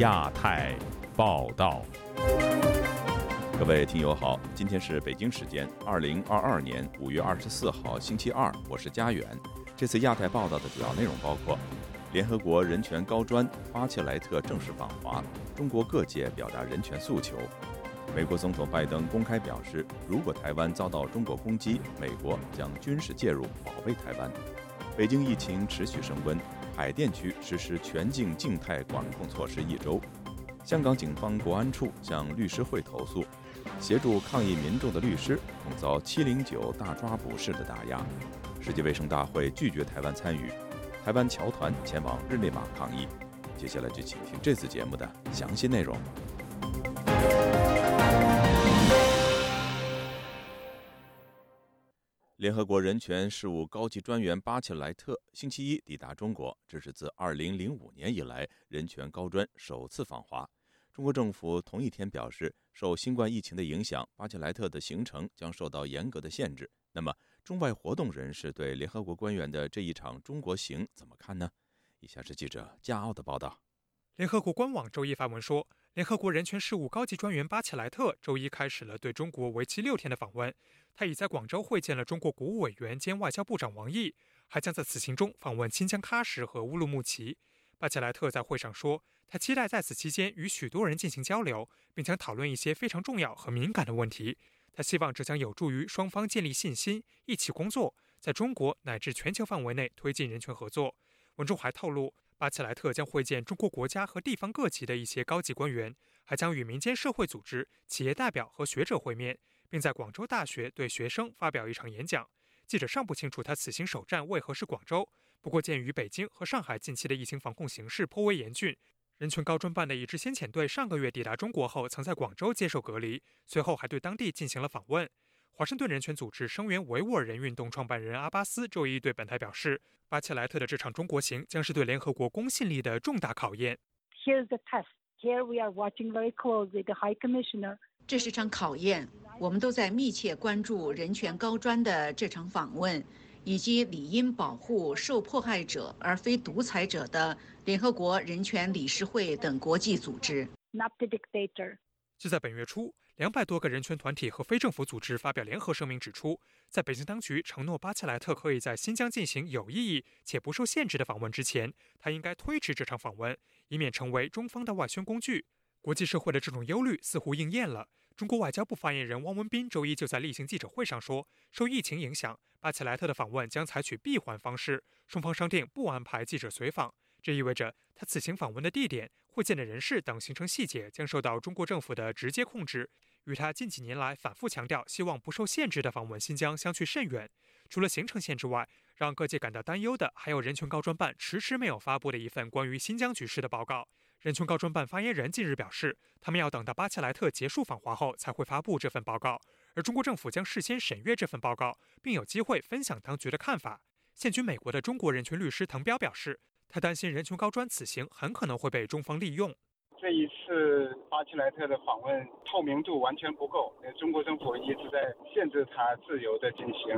亚太报道，各位听友好，今天是北京时间二零二二年五月二十四号星期二，我是佳远。这次亚太报道的主要内容包括：联合国人权高专巴切莱特正式访华，中国各界表达人权诉求；美国总统拜登公开表示，如果台湾遭到中国攻击，美国将军事介入保卫台湾；北京疫情持续升温。海淀区实施全境静态管控措施一周。香港警方国安处向律师会投诉，协助抗议民众的律师恐遭“七零九”大抓捕式的打压。世界卫生大会拒绝台湾参与，台湾侨团前往日内瓦抗议。接下来就请听这次节目的详细内容。联合国人权事务高级专员巴切莱特星期一抵达中国，这是自2005年以来人权高专首次访华。中国政府同一天表示，受新冠疫情的影响，巴切莱特的行程将受到严格的限制。那么，中外活动人士对联合国官员的这一场中国行怎么看呢？以下是记者加奥的报道。联合国官网周一发文说。联合国人权事务高级专员巴切莱特周一开始了对中国为期六天的访问。他已在广州会见了中国国务委员兼外交部长王毅，还将在此行中访问新疆喀什和乌鲁木齐。巴切莱特在会上说，他期待在此期间与许多人进行交流，并将讨论一些非常重要和敏感的问题。他希望这将有助于双方建立信心，一起工作，在中国乃至全球范围内推进人权合作。文中还透露。巴切莱特将会见中国国家和地方各级的一些高级官员，还将与民间社会组织、企业代表和学者会面，并在广州大学对学生发表一场演讲。记者尚不清楚他此行首站为何是广州，不过鉴于北京和上海近期的疫情防控形势颇为严峻，人权高专办的一支先遣队上个月抵达中国后，曾在广州接受隔离，随后还对当地进行了访问。华盛顿人权组织声援维吾尔人运动创办人阿巴斯周一对本台表示，巴切莱特的这场中国行将是对联合国公信力的重大考验。Here's the test. Here we are watching very closely the High Commissioner. 这是场考验，我们都在密切关注人权高专的这场访问，以及理应保护受迫害者而非独裁者的联合国人权理事会等国际组织。Not the dictator. 就在本月初。两百多个人权团体和非政府组织发表联合声明，指出，在北京当局承诺巴切莱特可以在新疆进行有意义且不受限制的访问之前，他应该推迟这场访问，以免成为中方的外宣工具。国际社会的这种忧虑似乎应验了。中国外交部发言人汪文斌周一就在例行记者会上说，受疫情影响，巴切莱特的访问将采取闭环方式，双方商定不安排记者随访。这意味着他此行访问的地点、会见的人士等行程细节将受到中国政府的直接控制。与他近几年来反复强调希望不受限制的访问新疆相去甚远。除了行程限制外，让各界感到担忧的还有人权高专办迟迟没有发布的一份关于新疆局势的报告。人权高专办发言人近日表示，他们要等到巴切莱特结束访华后才会发布这份报告，而中国政府将事先审阅这份报告，并有机会分享当局的看法。现居美国的中国人权律师滕彪表示，他担心人权高专此行很可能会被中方利用。这一次巴切莱特的访问透明度完全不够，中国政府一直在限制他自由地进行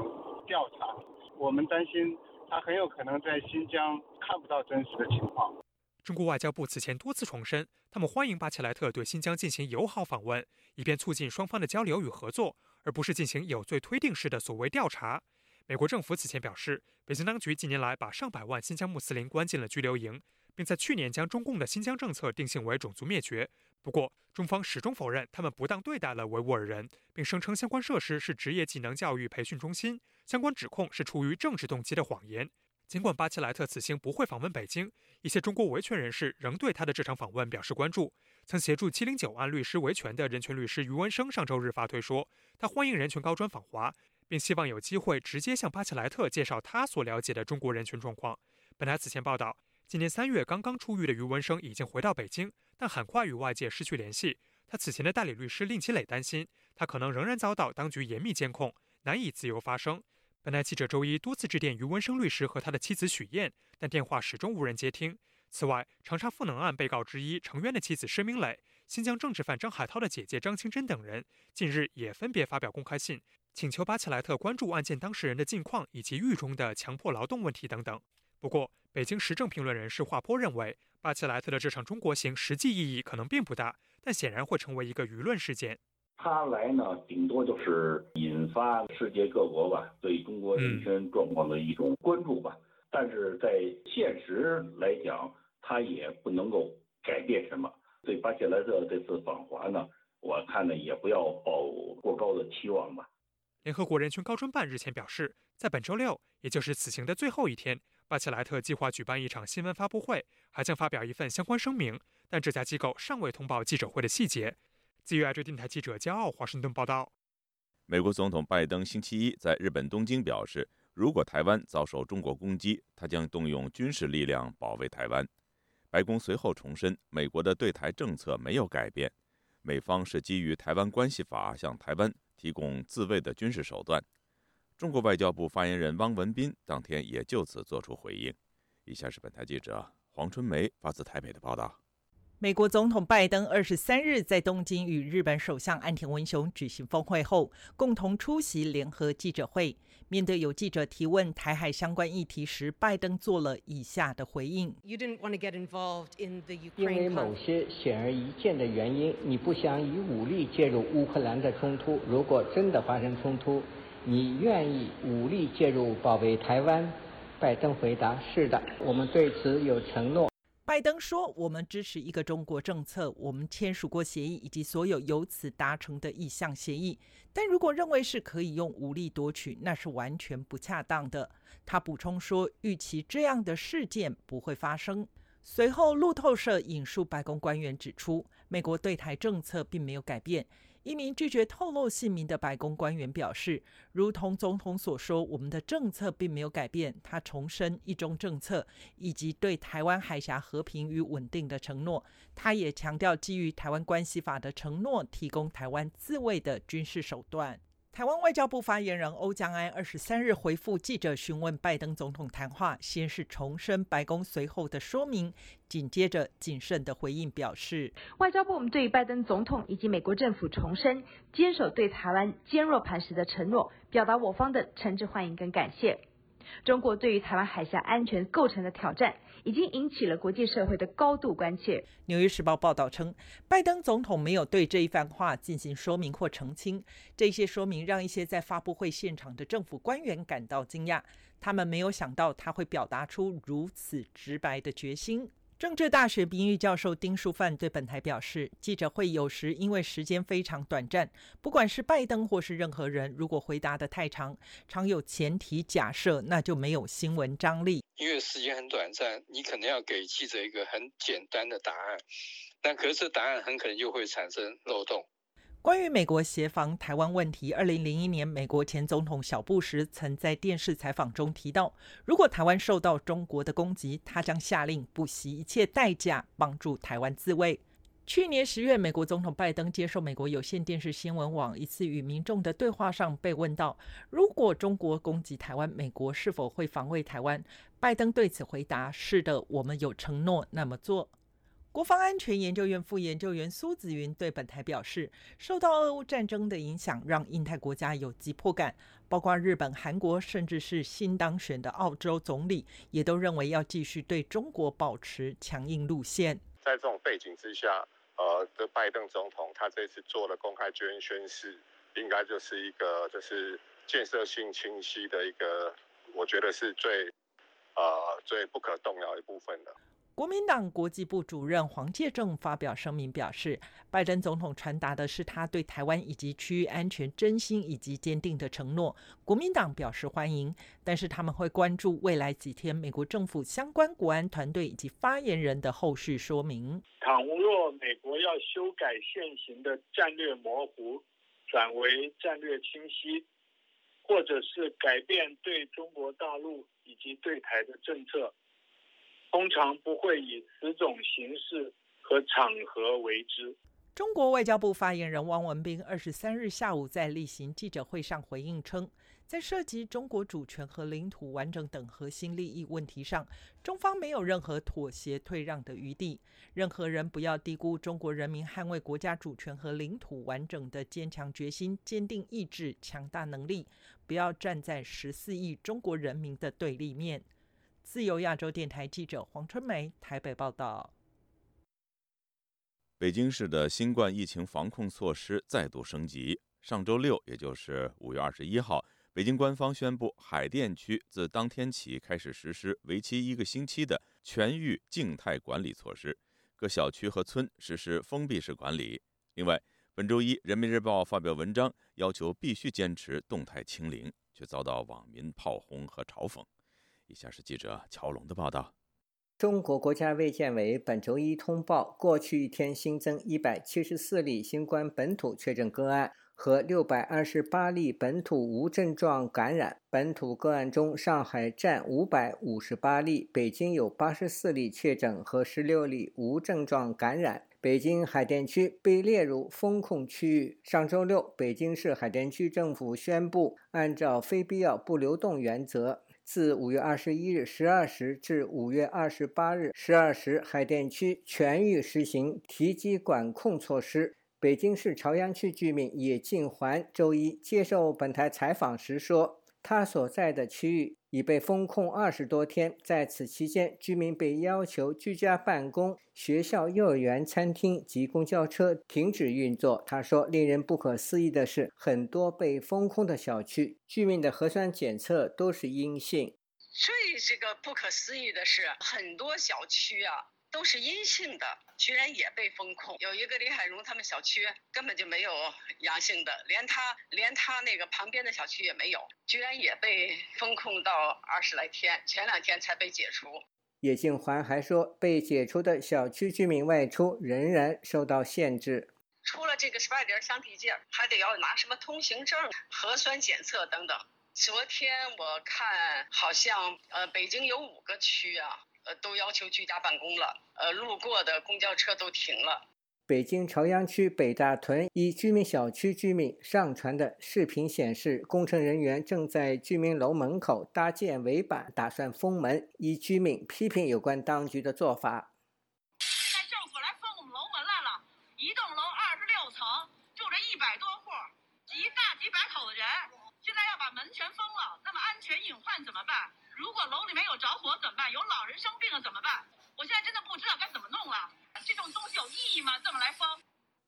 调查。我们担心他很有可能在新疆看不到真实的情况。中国外交部此前多次重申，他们欢迎巴切莱特对新疆进行友好访问，以便促进双方的交流与合作，而不是进行有罪推定式的所谓调查。美国政府此前表示，北京当局近年来把上百万新疆穆斯林关进了拘留营。并在去年将中共的新疆政策定性为种族灭绝。不过，中方始终否认他们不当对待了维吾尔人，并声称相关设施是职业技能教育培训中心，相关指控是出于政治动机的谎言。尽管巴切莱特此行不会访问北京，一些中国维权人士仍对他的这场访问表示关注。曾协助七零九案律师维权的人权律师余文生上周日发推说，他欢迎人权高专访华，并希望有机会直接向巴切莱特介绍他所了解的中国人权状况。本台此前报道。今年三月刚刚出狱的余文生已经回到北京，但很快与外界失去联系。他此前的代理律师令其磊担心，他可能仍然遭到当局严密监控，难以自由发声。本台记者周一多次致电余文生律师和他的妻子许燕，但电话始终无人接听。此外，长沙赋能案被告之一程渊的妻子施明磊、新疆政治犯张海涛的姐姐张清珍等人，近日也分别发表公开信，请求巴切莱特关注案件当事人的近况以及狱中的强迫劳动问题等等。不过，北京时政评论人士华波认为，巴切莱特的这场中国行实际意义可能并不大，但显然会成为一个舆论事件。他来呢，顶多就是引发世界各国吧对中国人权状况的一种关注吧。但是在现实来讲，他也不能够改变什么。对巴切莱特这次访华呢，我看呢也不要抱过高的期望吧。联合国人权高专办日前表示，在本周六，也就是此行的最后一天，巴切莱特计划举办一场新闻发布会，还将发表一份相关声明，但这家机构尚未通报记者会的细节。自由亚洲电台记者骄傲华盛顿报道。美国总统拜登星期一在日本东京表示，如果台湾遭受中国攻击，他将动用军事力量保卫台湾。白宫随后重申，美国的对台政策没有改变，美方是基于《台湾关系法》向台湾提供自卫的军事手段。中国外交部发言人汪文斌当天也就此作出回应。以下是本台记者黄春梅发自台北的报道。美国总统拜登二十三日在东京与日本首相岸田文雄举行峰会后，共同出席联合记者会。面对有记者提问台海相关议题时，拜登做了以下的回应：“因为某些显而易见的原因，你不想以武力介入乌克兰的冲突。如果真的发生冲突，你愿意武力介入保卫台湾？”拜登回答：“是的，我们对此有承诺。”拜登说：“我们支持一个中国政策，我们签署过协议以及所有由此达成的意向协议。但如果认为是可以用武力夺取，那是完全不恰当的。”他补充说：“预期这样的事件不会发生。”随后，路透社引述白宫官员指出，美国对台政策并没有改变。一名拒绝透露姓名的白宫官员表示：“如同总统所说，我们的政策并没有改变。”他重申一中政策以及对台湾海峡和平与稳定的承诺。他也强调基于《台湾关系法》的承诺，提供台湾自卫的军事手段。台湾外交部发言人欧江安二十三日回复记者询问拜登总统谈话，先是重申白宫随后的说明，紧接着谨慎的回应表示，外交部我们对拜登总统以及美国政府重申坚守对台湾坚若磐石的承诺，表达我方的诚挚欢迎跟感谢。中国对于台湾海峡安全构成的挑战，已经引起了国际社会的高度关切。《纽约时报》报道称，拜登总统没有对这一番话进行说明或澄清。这些说明让一些在发布会现场的政府官员感到惊讶，他们没有想到他会表达出如此直白的决心。政治大学名誉教授丁书范对本台表示：“记者会有时因为时间非常短暂，不管是拜登或是任何人，如果回答的太长，常有前提假设，那就没有新闻张力。因为时间很短暂，你可能要给记者一个很简单的答案，但可是答案很可能就会产生漏洞。”关于美国协防台湾问题，二零零一年，美国前总统小布什曾在电视采访中提到，如果台湾受到中国的攻击，他将下令不惜一切代价帮助台湾自卫。去年十月，美国总统拜登接受美国有线电视新闻网一次与民众的对话上，被问到如果中国攻击台湾，美国是否会防卫台湾？拜登对此回答：“是的，我们有承诺那么做。”国防安全研究院副研究员苏子云对本台表示，受到俄乌战争的影响，让印太国家有急迫感，包括日本、韩国，甚至是新当选的澳洲总理，也都认为要继续对中国保持强硬路线。在这种背景之下，呃，这拜登总统他这次做了公开捐宣誓，应该就是一个就是建设性清晰的一个，我觉得是最呃最不可动摇一部分的。国民党国际部主任黄介正发表声明表示，拜登总统传达的是他对台湾以及区域安全真心以及坚定的承诺。国民党表示欢迎，但是他们会关注未来几天美国政府相关国安团队以及发言人的后续说明。倘若美国要修改现行的战略模糊，转为战略清晰，或者是改变对中国大陆以及对台的政策。通常不会以此种形式和场合为之。中国外交部发言人汪文斌二十三日下午在例行记者会上回应称，在涉及中国主权和领土完整等核心利益问题上，中方没有任何妥协退让的余地。任何人不要低估中国人民捍卫国家主权和领土完整的坚强决心、坚定意志、强大能力，不要站在十四亿中国人民的对立面。自由亚洲电台记者黄春梅台北报道。北京市的新冠疫情防控措施再度升级。上周六，也就是五月二十一号，北京官方宣布，海淀区自当天起开始实施为期一个星期的全域静态管理措施，各小区和村实施封闭式管理。另外，本周一，《人民日报》发表文章要求必须坚持动态清零，却遭到网民炮轰和嘲讽。以下是记者乔龙的报道。中国国家卫健委本周一通报，过去一天新增一百七十四例新冠本土确诊个案和六百二十八例本土无症状感染。本土个案中，上海占五百五十八例，北京有八十四例确诊和十六例无症状感染。北京海淀区被列入封控区域。上周六，北京市海淀区政府宣布，按照非必要不流动原则。自五月二十一日十二时至五月二十八日十二时，海淀区全域实行提级管控措施。北京市朝阳区居民叶静环周一接受本台采访时说，他所在的区域。已被封控二十多天，在此期间，居民被要求居家办公，学校、幼儿园、餐厅及公交车停止运作。他说：“令人不可思议的是，很多被封控的小区居民的核酸检测都是阴性。最这个不可思议的是，很多小区啊。”都是阴性的，居然也被封控。有一个李海荣他们小区根本就没有阳性的，连他连他那个旁边的小区也没有，居然也被封控到二十来天，前两天才被解除。叶静环还说，被解除的小区居民外出仍然受到限制，出了这个十八点相递件，还得要拿什么通行证、核酸检测等等。昨天我看好像呃，北京有五个区啊。呃，都要求居家办公了。呃，路过的公交车都停了。北京朝阳区北大屯一居民小区居民上传的视频显示，工程人员正在居民楼门口搭建围板，打算封门。一居民批评有关当局的做法。现在政府来封我们楼门来了，一栋楼二十六层，住着一百多户，几大几百口的人，现在要把门全封了，那么安全隐患怎么办？如果楼里面有着火怎么办？有老人生病了怎么办？我现在真的不知道该怎么弄了。这种东西有意义吗？这么来封？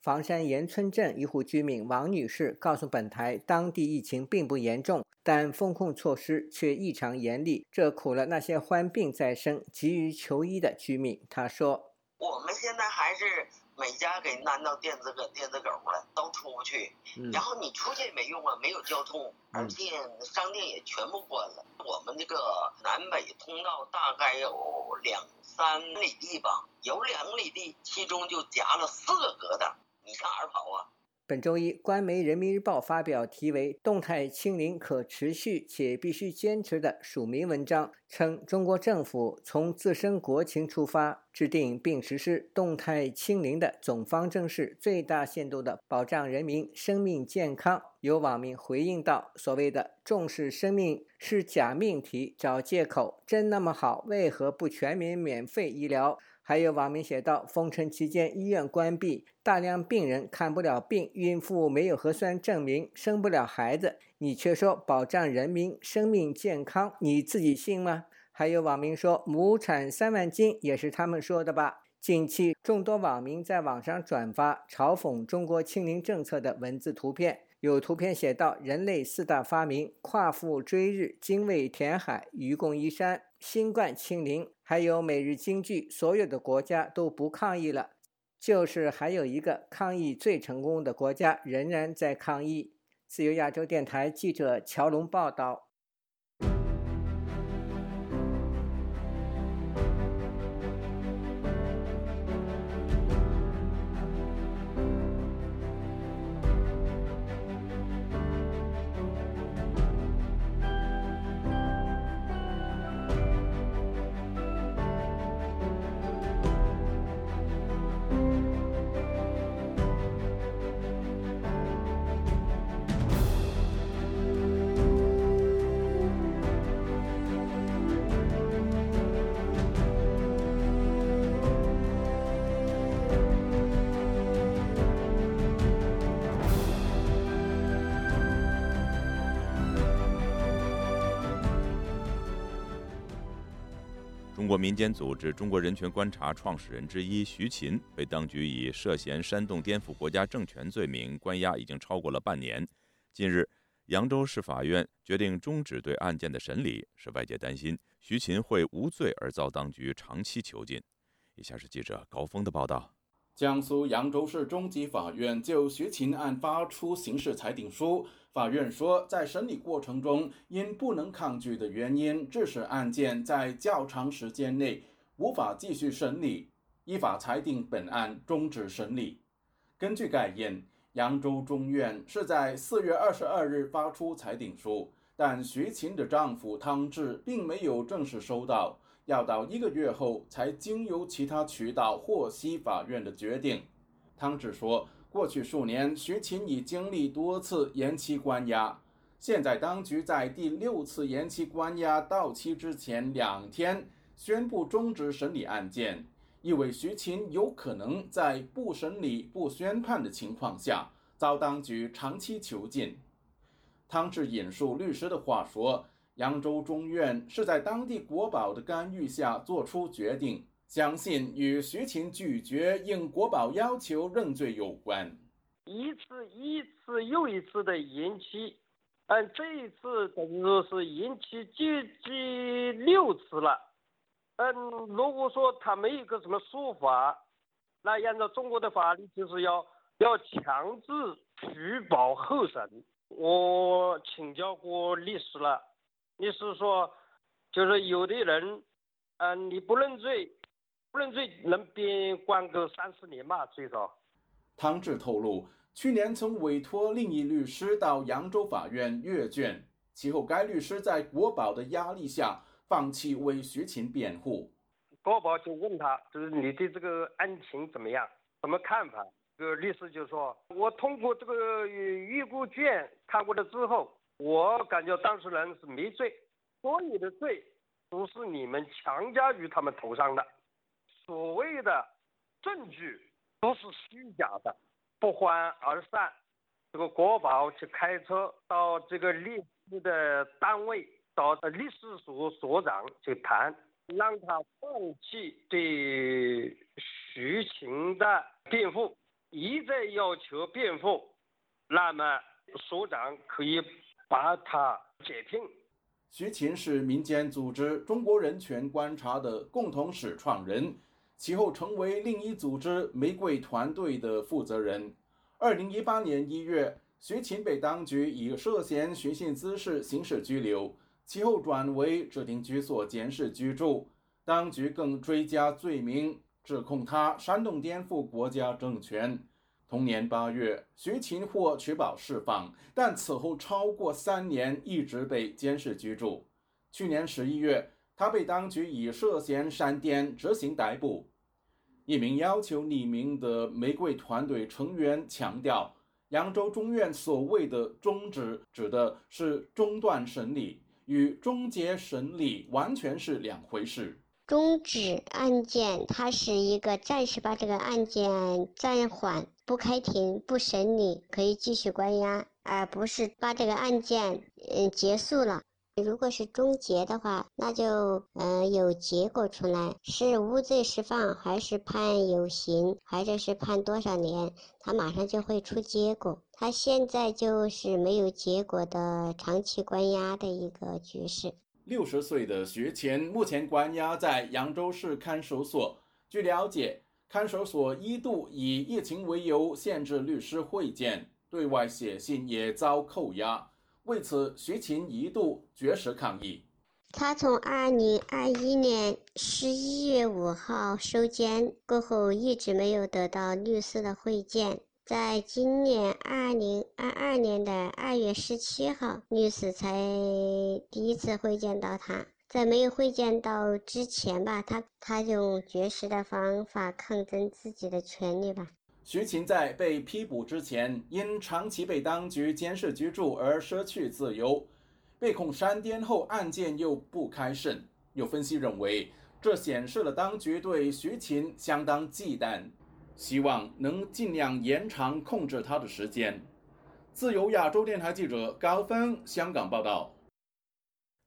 房山岩村镇一户居民王女士告诉本台，当地疫情并不严重，但风控措施却异常严厉，这苦了那些患病在身、急于求医的居民。她说：“我们现在还是。”每家给安到电子狗、电子狗了，都出不去。然后你出去也没用啊，没有交通，而且商店也全部关了。我们这个南北通道大概有两三里地吧，有两里地，其中就夹了四个疙瘩，你上哪儿跑啊？本周一，官媒《人民日报》发表题为《动态清零可持续且必须坚持》的署名文章，称中国政府从自身国情出发，制定并实施动态清零的总方针是最大限度地保障人民生命健康。有网民回应道：“所谓的重视生命是假命题，找借口，真那么好，为何不全民免费医疗？”还有网民写道：“封城期间，医院关闭，大量病人看不了病，孕妇没有核酸证明，生不了孩子，你却说保障人民生命健康，你自己信吗？”还有网民说：“亩产三万斤也是他们说的吧？”近期，众多网民在网上转发嘲讽中国清零政策的文字图片，有图片写道：“人类四大发明：夸父追日、精卫填海、愚公移山。”新冠清零，还有每日经济，所有的国家都不抗议了，就是还有一个抗议最成功的国家仍然在抗议。自由亚洲电台记者乔龙报道。民间组织中国人权观察创始人之一徐勤被当局以涉嫌煽动颠覆国家政权罪名关押，已经超过了半年。近日，扬州市法院决定终止对案件的审理，使外界担心徐勤会无罪而遭当局长期囚禁。以下是记者高峰的报道。江苏扬州市中级法院就徐勤案发出刑事裁定书。法院说，在审理过程中，因不能抗拒的原因，致使案件在较长时间内无法继续审理，依法裁定本案终止审理。根据概印，扬州中院是在四月二十二日发出裁定书，但徐琴的丈夫汤志并没有正式收到。要到一个月后才经由其他渠道获悉法院的决定。汤志说，过去数年，徐勤已经历多次延期关押，现在当局在第六次延期关押到期之前两天宣布终止审理案件，意味徐勤有可能在不审理、不宣判的情况下遭当局长期囚禁。汤志引述律师的话说。扬州中院是在当地国保的干预下做出决定，相信与徐勤拒绝应国保要求认罪有关。一次一次又一次的延期，嗯，这一次等于说是延期接近六次了。嗯，如果说他没有个什么说法，那按照中国的法律就是要要强制取保候审。我请教过律师了。你是说，就是有的人，嗯，你不认罪，不认罪能别关个三四年吧，最少。汤志透露，去年曾委托另一律师到扬州法院阅卷，其后该律师在国保的压力下放弃为徐勤辩护。国保就问他，就是你对这个案情怎么样，什么看法？这个律师就说，我通过这个预估卷看过了之后。我感觉当事人是没罪，所有的罪都是你们强加于他们头上的，所谓的证据都是虚假的，不欢而散。这个国宝去开车到这个律师的单位，找律师所所长去谈，让他放弃对徐晴的辩护，一再要求辩护，那么所长可以。把他解聘。徐勤是民间组织中国人权观察的共同始创人，其后成为另一组织玫瑰团队的负责人。二零一八年一月，徐勤被当局以涉嫌寻衅滋事刑事拘留，其后转为指定居所监视居住。当局更追加罪名，指控他煽动颠覆国家政权。同年八月，徐勤获取保释放，但此后超过三年一直被监视居住。去年十一月，他被当局以涉嫌煽颠执行逮捕。一名要求匿名的玫瑰团队成员强调，扬州中院所谓的终止，指的是中断审理，与终结审理完全是两回事。终止案件，它是一个暂时把这个案件暂缓。不开庭不审理，可以继续关押，而不是把这个案件嗯结束了。如果是终结的话，那就嗯有结果出来，是无罪释放，还是判有刑，或者是判多少年，他马上就会出结果。他现在就是没有结果的长期关押的一个局势。六十岁的徐乾目前关押在扬州市看守所。据了解。看守所一度以疫情为由限制律师会见，对外写信也遭扣押。为此，徐勤一度绝食抗议。他从二零二一年十一月五号收监过后，一直没有得到律师的会见。在今年二零二二年的二月十七号，律师才第一次会见到他。在没有会见到之前吧，他他用绝食的方法抗争自己的权利吧。徐勤在被批捕之前，因长期被当局监视居住而失去自由，被控煽颠后，案件又不开审。有分析认为，这显示了当局对徐勤相当忌惮，希望能尽量延长控制他的时间。自由亚洲电台记者高峰香港报道。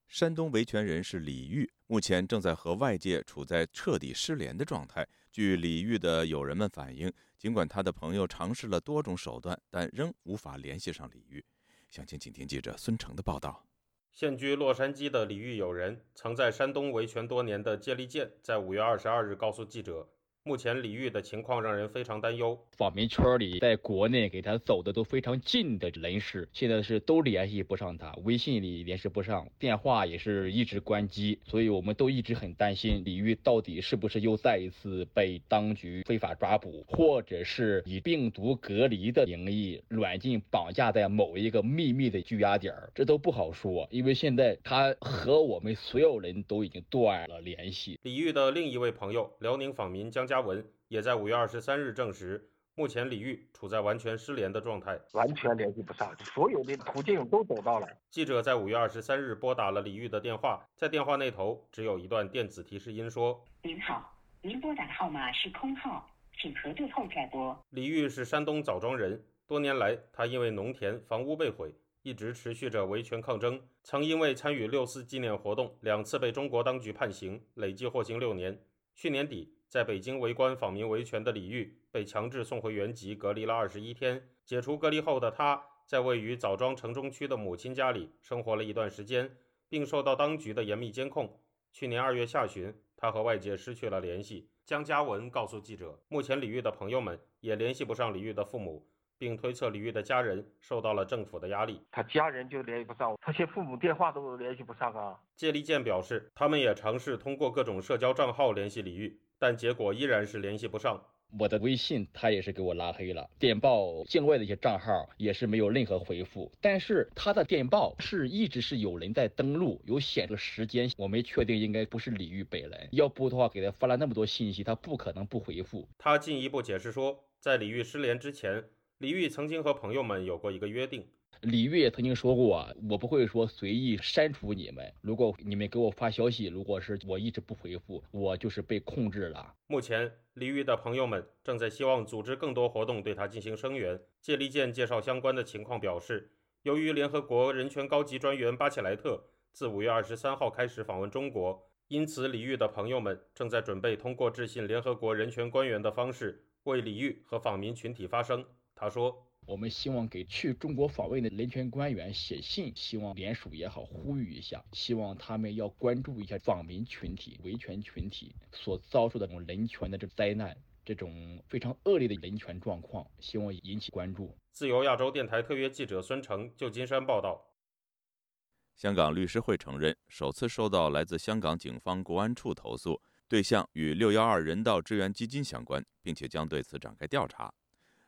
山东维权人士李玉目前正在和外界处在彻底失联的状态。据李玉的友人们反映，尽管他的朋友尝试了多种手段，但仍无法联系上李玉。详情，请听记者孙成的报道。现居洛杉矶的李玉友人，曾在山东维权多年的接力健，在五月二十二日告诉记者。目前李玉的情况让人非常担忧。访民圈里，在国内给他走的都非常近的人士，现在是都联系不上他，微信里联系不上，电话也是一直关机。所以我们都一直很担心李玉到底是不是又再一次被当局非法抓捕，或者是以病毒隔离的名义软禁绑架在某一个秘密的拘押点儿，这都不好说。因为现在他和我们所有人都已经断了联系。李玉的另一位朋友，辽宁访民江家。文也在五月二十三日证实，目前李玉处在完全失联的状态，完全联系不上，所有的途径都走到了。记者在五月二十三日拨打了李玉的电话，在电话那头只有一段电子提示音说：“您好，您拨打的号码是空号，请核对后再拨。”李玉是山东枣庄人，多年来他因为农田、房屋被毁，一直持续着维权抗争，曾因为参与六四纪念活动两次被中国当局判刑，累计获刑六年。去年底。在北京围观访民维权的李玉被强制送回原籍隔离了二十一天。解除隔离后的他，在位于枣庄城中区的母亲家里生活了一段时间，并受到当局的严密监控。去年二月下旬，他和外界失去了联系。江嘉文告诉记者，目前李玉的朋友们也联系不上李玉的父母，并推测李玉的家人受到了政府的压力。他家人就联系不上，他些父母电话都联系不上啊。谢立健表示，他们也尝试通过各种社交账号联系李玉。但结果依然是联系不上。我的微信他也是给我拉黑了，电报境外的一些账号也是没有任何回复。但是他的电报是一直是有人在登录，有显示时间，我没确定应该不是李玉本人。要不的话，给他发了那么多信息，他不可能不回复。他进一步解释说，在李玉失联之前，李玉曾经和朋友们有过一个约定。李玉也曾经说过，我不会说随意删除你们。如果你们给我发消息，如果是我一直不回复，我就是被控制了。目前，李玉的朋友们正在希望组织更多活动对他进行声援。谢立健介绍相关的情况表示，由于联合国人权高级专员巴切莱特自五月二十三号开始访问中国，因此李玉的朋友们正在准备通过致信联合国人权官员的方式为李玉和访民群体发声。他说。我们希望给去中国访问的人权官员写信，希望联署也好，呼吁一下，希望他们要关注一下访民群体、维权群体所遭受的这种人权的这灾难，这种非常恶劣的人权状况，希望引起关注。自由亚洲电台特约记者孙成，旧金山报道。香港律师会承认，首次收到来自香港警方国安处投诉，对象与六幺二人道支援基金相关，并且将对此展开调查。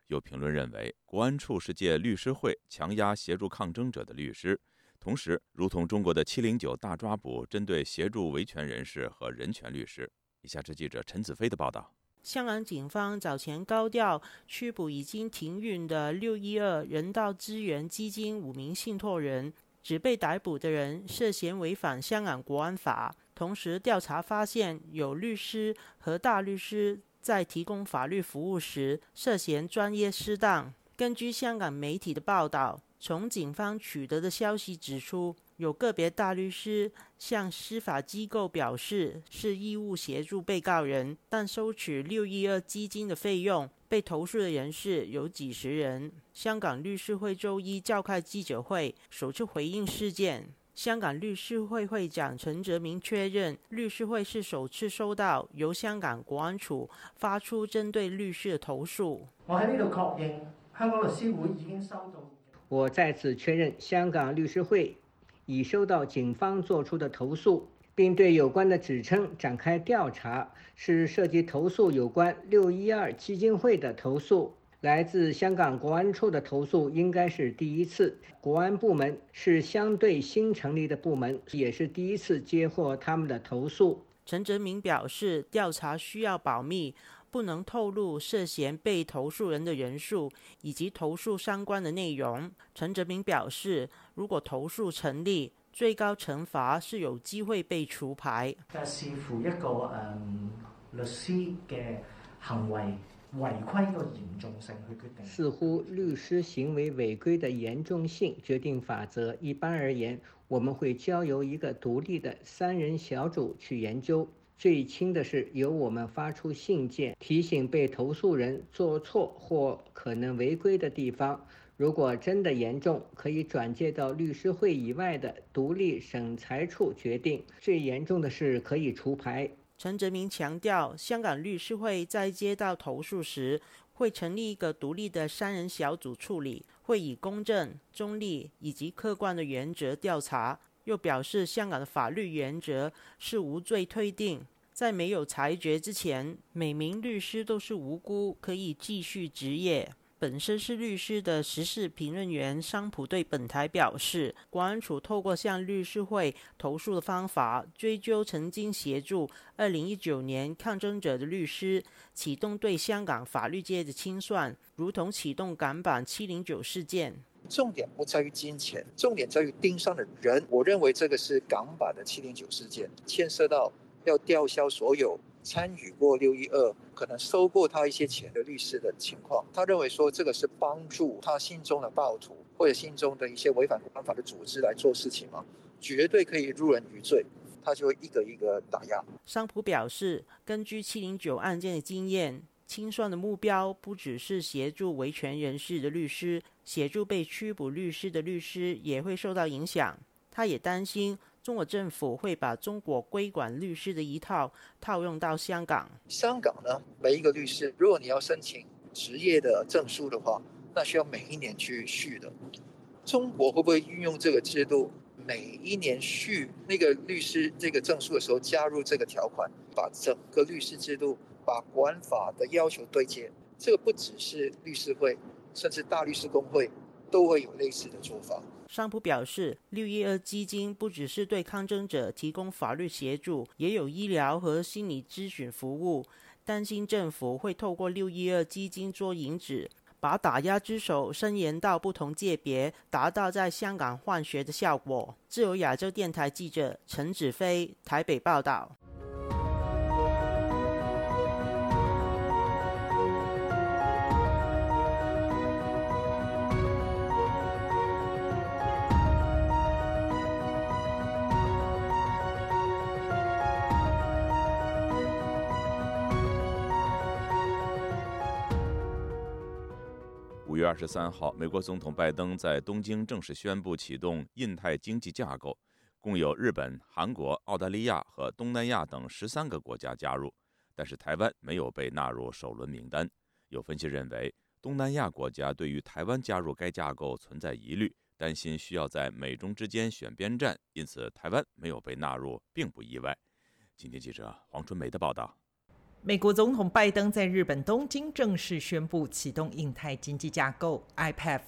有评论认为，国安处是借律师会强压协助抗争者的律师，同时，如同中国的“七零九”大抓捕，针对协助维权人士和人权律师。以下是记者陈子飞的报道：香港警方早前高调拘捕已经停运的六一二人道支援基金五名信托人，指被逮捕的人涉嫌违反香港国安法。同时，调查发现有律师和大律师。在提供法律服务时涉嫌专业失当。根据香港媒体的报道，从警方取得的消息指出，有个别大律师向司法机构表示是义务协助被告人，但收取六一二基金的费用。被投诉的人士有几十人。香港律师会周一召开记者会，首次回应事件。香港律师会会长陈哲明确认，律师会是首次收到由香港国安处发出针对律师的投诉。我喺呢度確認，香港律師會已經收到。我再次确认，香港律师会已收到警方作出的投诉。并对有关的指称展开调查，是涉及投诉有关六一二基金会的投訴。来自香港国安处的投诉应该是第一次。国安部门是相对新成立的部门，也是第一次接获他们的投诉。陈哲明表示，调查需要保密，不能透露涉嫌被投诉人的人数以及投诉相关的内容。陈哲明表示，如果投诉成立，最高惩罚是有机会被除牌。視乎一個嗯律師嘅行為。违规个严重性去决定，似乎律师行为违规的严重性决定法则。一般而言，我们会交由一个独立的三人小组去研究。最轻的是由我们发出信件提醒被投诉人做错或可能违规的地方。如果真的严重，可以转介到律师会以外的独立审裁处决定。最严重的是可以除牌。陈泽明强调，香港律师会在接到投诉时，会成立一个独立的三人小组处理，会以公正、中立以及客观的原则调查。又表示，香港的法律原则是无罪推定，在没有裁决之前，每名律师都是无辜，可以继续执业。本身是律师的时事评论员桑普对本台表示，国安处透过向律师会投诉的方法，追究曾经协助2019年抗争者的律师，启动对香港法律界的清算，如同启动港版709事件。重点不在于金钱，重点在于盯上的人。我认为这个是港版的709事件，牵涉到要吊销所有。参与过六一二，可能收过他一些钱的律师的情况，他认为说这个是帮助他心中的暴徒或者心中的一些违反国安法的组织来做事情吗？绝对可以入人于罪，他就会一个一个打压。商普表示，根据七零九案件的经验，清算的目标不只是协助维权人士的律师，协助被拘捕律师的律师也会受到影响。他也担心。中国政府会把中国规管律师的一套套用到香港。香港呢，每一个律师，如果你要申请职业的证书的话，那需要每一年去续的。中国会不会运用这个制度，每一年续那个律师这个证书的时候加入这个条款，把整个律师制度、把国安法的要求对接？这个不只是律师会，甚至大律师工会都会有类似的做法。商普表示，六一二基金不只是对抗争者提供法律协助，也有医疗和心理咨询服务。担心政府会透过六一二基金做引子，把打压之手伸延到不同界别，达到在香港换血的效果。自由亚洲电台记者陈子飞台北报道。二十三号，美国总统拜登在东京正式宣布启动印太经济架构，共有日本、韩国、澳大利亚和东南亚等十三个国家加入，但是台湾没有被纳入首轮名单。有分析认为，东南亚国家对于台湾加入该架构存在疑虑，担心需要在美中之间选边站，因此台湾没有被纳入并不意外。今天记者黄春梅的报道。美国总统拜登在日本东京正式宣布启动印太经济架构 （IPF），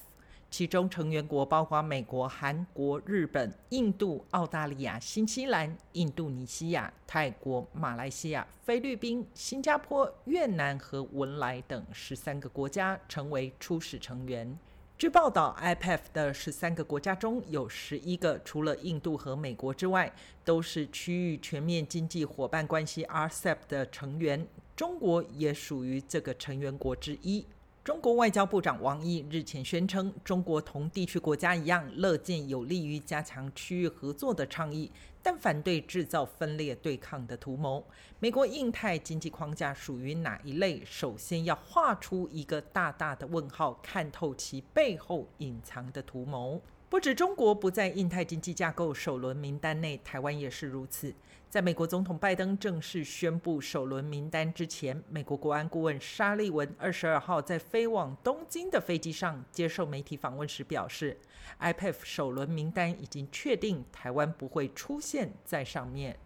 其中成员国包括美国、韩国、日本、印度、澳大利亚、新西兰、印度尼西亚、泰国、马来西亚、菲律宾、新加坡、越南和文莱等十三个国家成为初始成员。据报道，IPF 的十三个国家中有十一个，除了印度和美国之外，都是区域全面经济伙伴关系 RCEP 的成员。中国也属于这个成员国之一。中国外交部长王毅日前宣称，中国同地区国家一样，乐见有利于加强区域合作的倡议，但反对制造分裂对抗的图谋。美国印太经济框架属于哪一类？首先要画出一个大大的问号，看透其背后隐藏的图谋。不止中国不在印太经济架构首轮名单内，台湾也是如此。在美国总统拜登正式宣布首轮名单之前，美国国安顾问沙利文二十二号在飞往东京的飞机上接受媒体访问时表示，IPF 首轮名单已经确定，台湾不会出现在上面。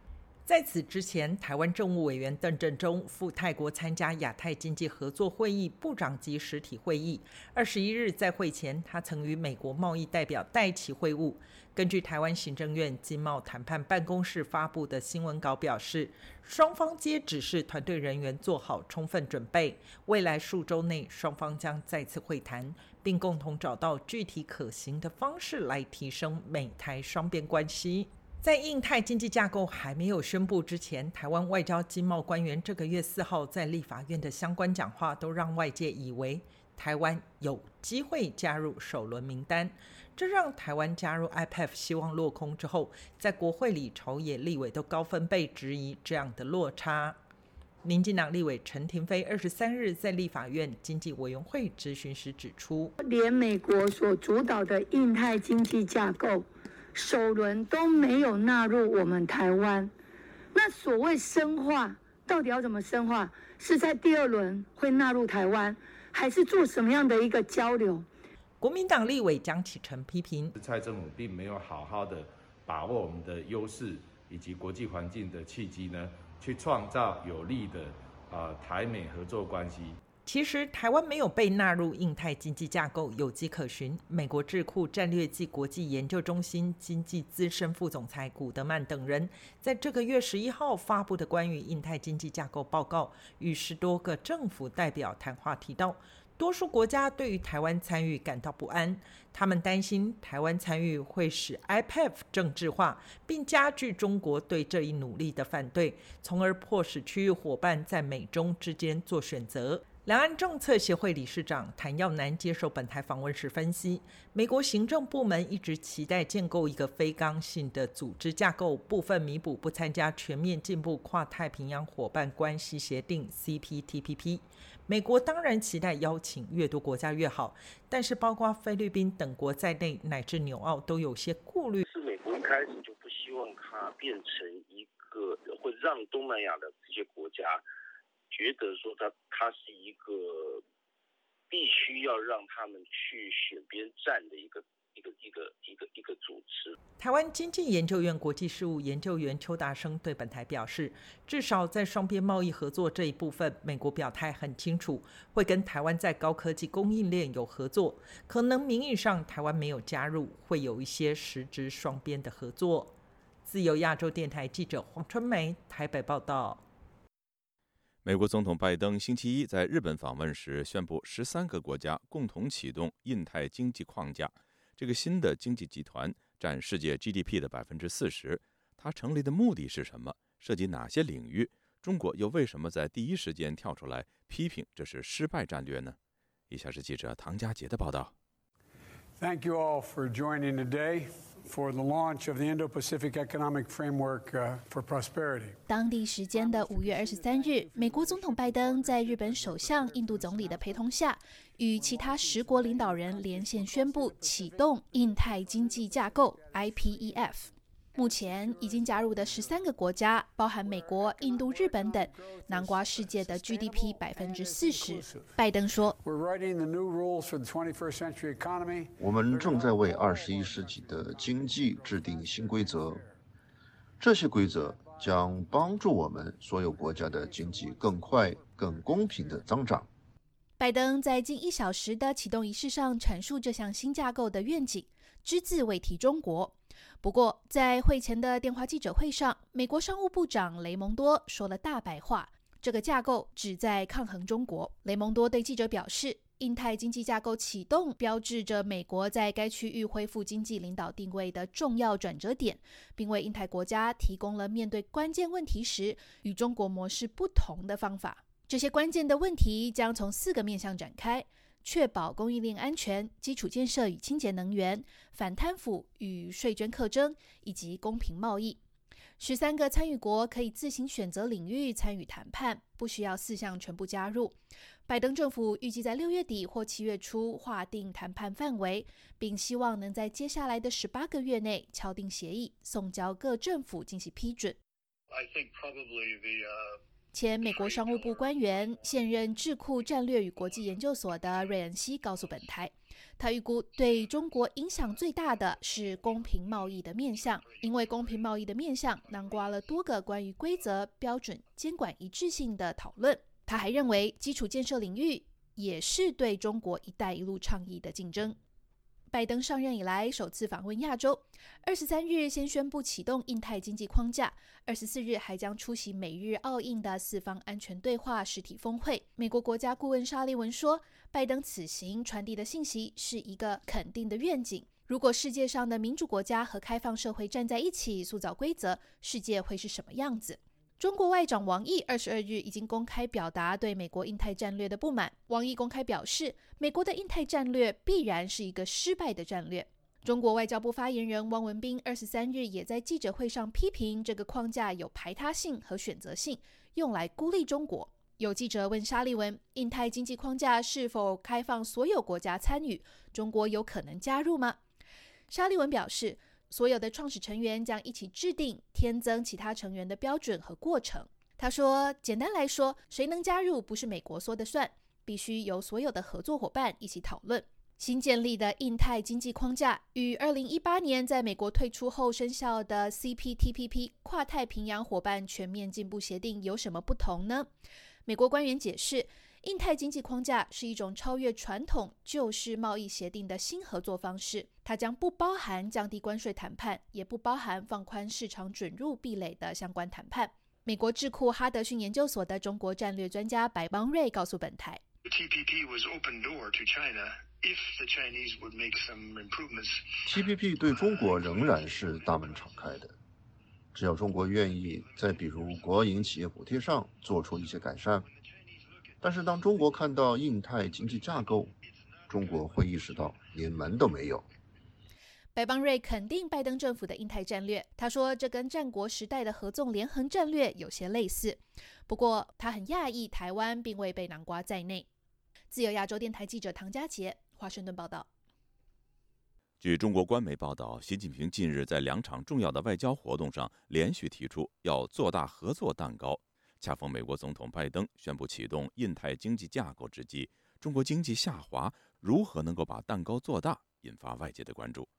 在此之前，台湾政务委员邓振中赴泰国参加亚太经济合作会议部长级实体会议。二十一日在会前，他曾与美国贸易代表戴奇会晤。根据台湾行政院经贸谈判办公室发布的新闻稿表示，双方皆指示团队人员做好充分准备。未来数周内，双方将再次会谈，并共同找到具体可行的方式来提升美台双边关系。在印太经济架构还没有宣布之前，台湾外交经贸官员这个月四号在立法院的相关讲话，都让外界以为台湾有机会加入首轮名单。这让台湾加入 IPF 希望落空之后，在国会里朝野立委都高分贝质疑这样的落差。民进党立委陈廷飞二十三日在立法院经济委员会咨询时指出，连美国所主导的印太经济架构首轮都没有纳入我们台湾，那所谓深化到底要怎么深化？是在第二轮会纳入台湾，还是做什么样的一个交流？国民党立委江启臣批评，蔡政府并没有好好的把握我们的优势以及国际环境的契机呢，去创造有利的啊台美合作关系。其实台湾没有被纳入印太经济架构，有迹可循。美国智库战略暨国际研究中心经济资深副总裁古德曼等人在这个月十一号发布的关于印太经济架构报告，与十多个政府代表谈话提到。多数国家对于台湾参与感到不安，他们担心台湾参与会使 IPF 政治化，并加剧中国对这一努力的反对，从而迫使区域伙伴在美中之间做选择。两岸政策协会理事长谭耀南接受本台访问时分析，美国行政部门一直期待建构一个非刚性的组织架构，部分弥补不参加全面进步跨太平洋伙伴关系协定 （CPTPP）。美国当然期待邀请越多国家越好，但是包括菲律宾等国在内，乃至纽澳都有些顾虑。是美国一开始就不希望它变成一个会让东南亚的这些国家。觉得说他他是一个必须要让他们去选边站的一个一个一个一个一个组织。台湾经济研究院国际事务研究员邱达生对本台表示，至少在双边贸易合作这一部分，美国表态很清楚，会跟台湾在高科技供应链有合作。可能名义上台湾没有加入，会有一些实质双边的合作。自由亚洲电台记者黄春梅台北报道。美国总统拜登星期一在日本访问时宣布，十三个国家共同启动印太经济框架。这个新的经济集团占世界 GDP 的百分之四十。它成立的目的是什么？涉及哪些领域？中国又为什么在第一时间跳出来批评这是失败战略呢？以下是记者唐佳杰的报道。Thank you all for joining today. For the launch of the Indo-Pacific Economic Framework for Prosperity. 当地时间的五月二十三日，美国总统拜登在日本首相、印度总理的陪同下，与其他十国领导人连线宣布启动印太经济架构 （IPEF）。目前已经加入的十三个国家，包含美国、印度、日本等，南瓜世界的 GDP 百分之四十。拜登说：“我们正在为二十一世纪的经济制定新规则，这些规则将帮助我们所有国家的经济更快、更公平的增长。”拜登在近一小时的启动仪式上阐述这项新架构的愿景，只字未提中国。不过，在会前的电话记者会上，美国商务部长雷蒙多说了大白话：这个架构旨在抗衡中国。雷蒙多对记者表示，印太经济架构启动标志着美国在该区域恢复经济领导定位的重要转折点，并为印太国家提供了面对关键问题时与中国模式不同的方法。这些关键的问题将从四个面向展开。确保供应链安全、基础建设与清洁能源、反贪腐与税捐课征以及公平贸易。十三个参与国可以自行选择领域参与谈判，不需要四项全部加入。拜登政府预计在六月底或七月初划定谈判范围，并希望能在接下来的十八个月内敲定协议，送交各政府进行批准。前美国商务部官员、现任智库战略与国际研究所的瑞恩西告诉本台，他预估对中国影响最大的是公平贸易的面向，因为公平贸易的面向囊括了多个关于规则、标准、监管一致性的讨论。他还认为，基础建设领域也是对中国“一带一路”倡议的竞争。拜登上任以来首次访问亚洲，二十三日先宣布启动印太经济框架，二十四日还将出席美日澳印的四方安全对话实体峰会。美国国家顾问沙利文说，拜登此行传递的信息是一个肯定的愿景。如果世界上的民主国家和开放社会站在一起塑造规则，世界会是什么样子？中国外长王毅二十二日已经公开表达对美国印太战略的不满。王毅公开表示，美国的印太战略必然是一个失败的战略。中国外交部发言人汪文斌二十三日也在记者会上批评这个框架有排他性和选择性，用来孤立中国。有记者问沙利文，印太经济框架是否开放所有国家参与？中国有可能加入吗？沙利文表示，所有的创始成员将一起制定添增其他成员的标准和过程。他说，简单来说，谁能加入不是美国说的算，必须由所有的合作伙伴一起讨论。新建立的印太经济框架与2018年在美国退出后生效的 CPTPP 跨太平洋伙伴全面进步协定有什么不同呢？美国官员解释，印太经济框架是一种超越传统旧式贸易协定的新合作方式，它将不包含降低关税谈判，也不包含放宽市场准入壁垒的相关谈判。美国智库哈德逊研究所的中国战略专家白邦瑞告诉本台。TPP was open door to China if the Chinese would make some improvements。TPP 对中国仍然是大门敞开的，只要中国愿意在比如国营企业补贴上做出一些改善。但是当中国看到印太经济架构，中国会意识到连门都没有。白邦瑞肯定拜登政府的印太战略，他说这跟战国时代的合纵连横战略有些类似。不过他很讶异台湾并未被南瓜在内。自由亚洲电台记者唐佳杰。华盛顿报道。据中国官媒报道，习近平近日在两场重要的外交活动上连续提出要做大合作蛋糕。恰逢美国总统拜登宣布启动印太经济架构之际，中国经济下滑，如何能够把蛋糕做大，引发外界的关注。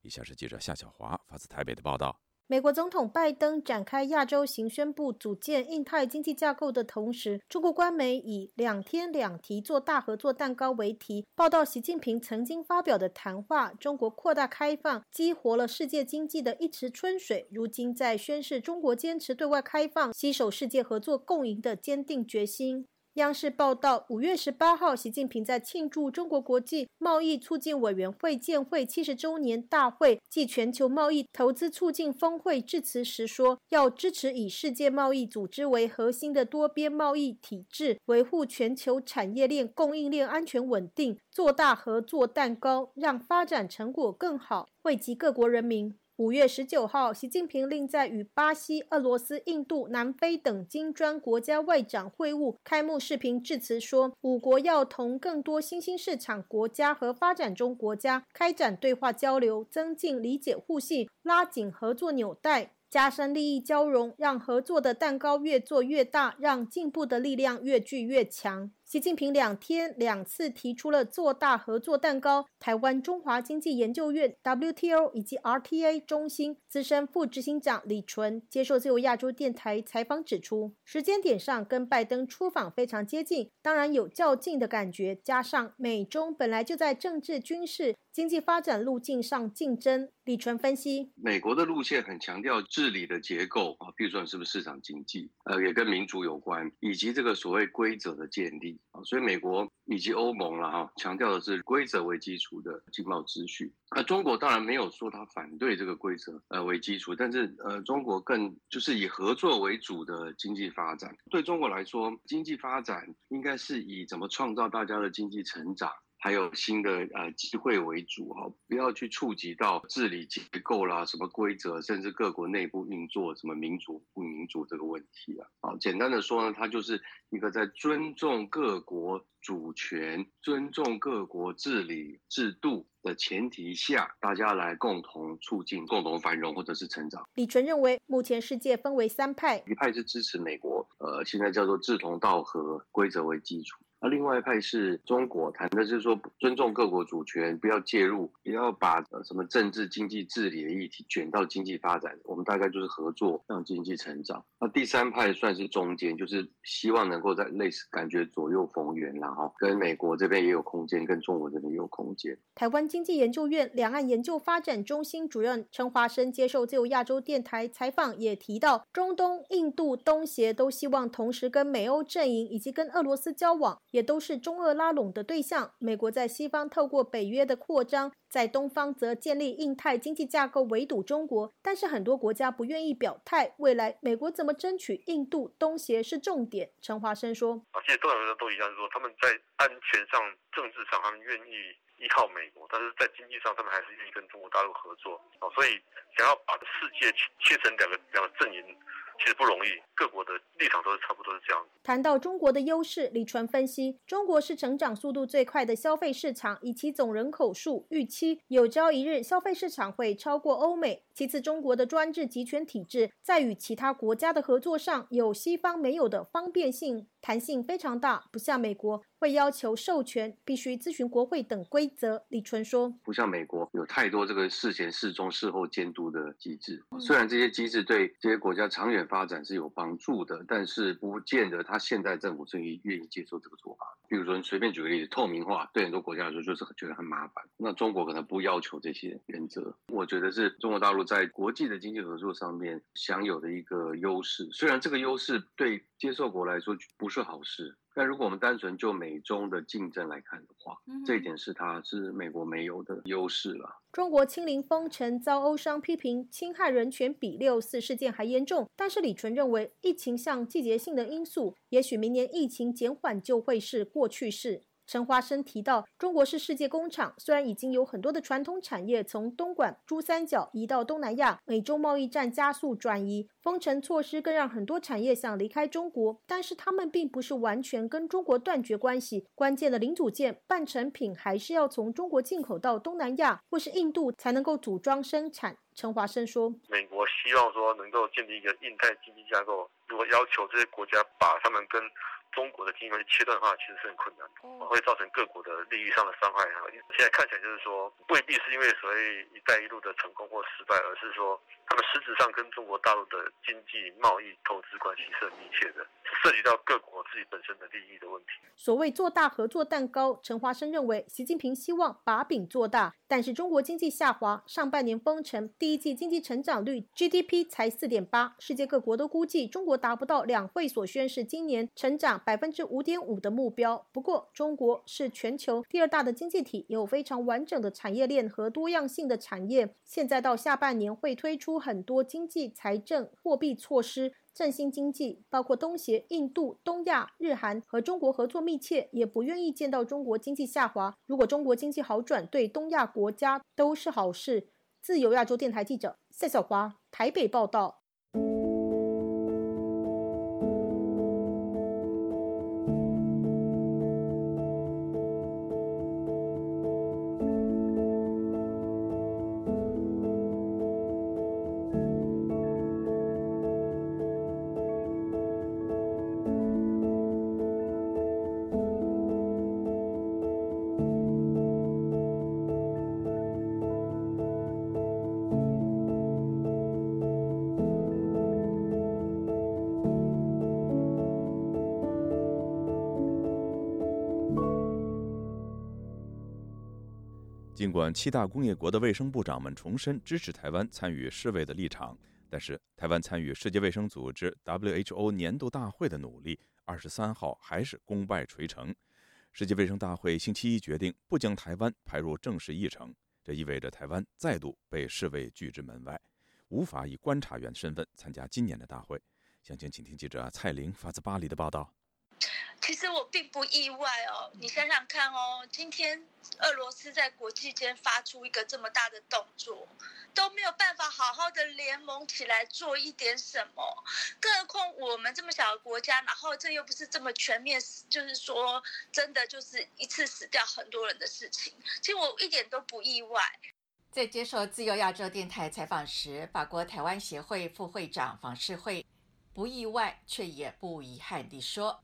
以下是记者夏小华发自台北的报道。美国总统拜登展开亚洲行，宣布组建印太经济架构的同时，中国官媒以“两天两题做大合作蛋糕”为题，报道习近平曾经发表的谈话：“中国扩大开放，激活了世界经济的一池春水。”如今在宣示中国坚持对外开放、携手世界合作共赢的坚定决心。央视报道，五月十八号，习近平在庆祝中国国际贸易促进委员会建会七十周年大会暨全球贸易投资促进峰会致辞时说：“要支持以世界贸易组织为核心的多边贸易体制，维护全球产业链供应链安全稳定，做大合作蛋糕，让发展成果更好，惠及各国人民。”五月十九号，习近平另在与巴西、俄罗斯、印度、南非等金砖国家外长会晤开幕视频致辞说，五国要同更多新兴市场国家和发展中国家开展对话交流，增进理解互信，拉紧合作纽带。加深利益交融，让合作的蛋糕越做越大，让进步的力量越聚越强。习近平两天两次提出了做大合作蛋糕。台湾中华经济研究院 （WTO） 以及 RTA 中心资深副执行长李纯接受自由亚洲电台采访指出，时间点上跟拜登出访非常接近，当然有较劲的感觉。加上美中本来就在政治、军事、经济发展路径上竞争。李纯分析，美国的路线很强调治理的结构啊，比如说是不是市场经济，呃，也跟民主有关，以及这个所谓规则的建立啊，所以美国以及欧盟了哈，强调的是规则为基础的经贸秩序。那中国当然没有说他反对这个规则呃为基础，但是呃，中国更就是以合作为主的经济发展。对中国来说，经济发展应该是以怎么创造大家的经济成长。还有新的呃机会为主哈，不要去触及到治理结构啦、什么规则，甚至各国内部运作什么民主不民主这个问题啊。好，简单的说呢，它就是一个在尊重各国主权、尊重各国治理制度的前提下，大家来共同促进共同繁荣或者是成长。李纯认为，目前世界分为三派，一派是支持美国，呃，现在叫做志同道合、规则为基础。那另外一派是中国，谈的是说尊重各国主权，不要介入，不要把什么政治、经济、治理的议题卷到经济发展。我们大概就是合作，让经济成长。那第三派算是中间，就是希望能够在类似感觉左右逢源，然后跟美国这边也有空间，跟中国这边也有空间。台湾经济研究院两岸研究发展中心主任陈华生接受自由亚洲电台采访，也提到，中东、印度、东协都希望同时跟美欧阵营以及跟俄罗斯交往。也都是中俄拉拢的对象。美国在西方透过北约的扩张，在东方则建立印太经济架构围堵中国。但是很多国家不愿意表态，未来美国怎么争取印度东协是重点。陈华生说：“啊，其实东南亚都一样，说他们在安全上、政治上，他们愿意。”依靠美国，但是在经济上，他们还是愿意跟中国大陆合作哦，所以想要把世界切成两个两个阵营。其实不容易，各国的立场都是差不多是这样。谈到中国的优势，李纯分析，中国是成长速度最快的消费市场，以其总人口数预期，有朝一日消费市场会超过欧美。其次，中国的专制集权体制在与其他国家的合作上有西方没有的方便性，弹性非常大，不像美国会要求授权必须咨询国会等规则。李纯说，不像美国有太多这个事前、事中、事后监督的机制，虽然这些机制对这些国家长远。发展是有帮助的，但是不见得他现在政府愿意愿意接受这个做法。比如说，你随便举个例子，透明化对很多国家来说就是觉得很麻烦。那中国可能不要求这些原则，我觉得是中国大陆在国际的经济合作上面享有的一个优势。虽然这个优势对接受国来说不是好事。但如果我们单纯就美中的竞争来看的话，这一点是它是美国没有的优势了。中国清零封城遭欧商批评侵害人权比六四事件还严重，但是李纯认为疫情像季节性的因素，也许明年疫情减缓就会是过去式。陈华生提到，中国是世界工厂，虽然已经有很多的传统产业从东莞、珠三角移到东南亚，美洲贸易战加速转移，封城措施更让很多产业想离开中国，但是他们并不是完全跟中国断绝关系，关键的零组件、半成品还是要从中国进口到东南亚或是印度才能够组装生产。陈华生说：“美国希望说能够建立一个印太经济架构，如果要求这些国家把他们跟。”中国的经济切断的话，其实是很困难的，会造成各国的利益上的伤害。哈，现在看起来就是说，未必是因为所谓“一带一路”的成功或失败，而是说他们实质上跟中国大陆的经济、贸易、投资关系是很密切的，涉及到各国自己本身的利益的问题。所谓做大合作蛋糕，陈华生认为，习近平希望把饼做大，但是中国经济下滑，上半年封城，第一季经济成长率 GDP 才四点八，世界各国都估计中国达不到两会所宣示今年成长。百分之五点五的目标。不过，中国是全球第二大的经济体，有非常完整的产业链和多样性的产业。现在到下半年会推出很多经济、财政、货币措施振兴经济，包括东协、印度、东亚、日韩和中国合作密切，也不愿意见到中国经济下滑。如果中国经济好转，对东亚国家都是好事。自由亚洲电台记者赛小华台北报道。尽管七大工业国的卫生部长们重申支持台湾参与世卫的立场，但是台湾参与世界卫生组织 （WHO） 年度大会的努力，二十三号还是功败垂成。世界卫生大会星期一决定不将台湾排入正式议程，这意味着台湾再度被世卫拒之门外，无法以观察员身份参加今年的大会。详情，请听记者蔡玲发自巴黎的报道。我并不意外哦，你想想看哦，今天俄罗斯在国际间发出一个这么大的动作，都没有办法好好的联盟起来做一点什么，更何况我们这么小的国家，然后这又不是这么全面，就是说真的就是一次死掉很多人的事情。其实我一点都不意外。在接受自由亚洲电台采访时，法国台湾协会副会长房世会不意外却也不遗憾地说。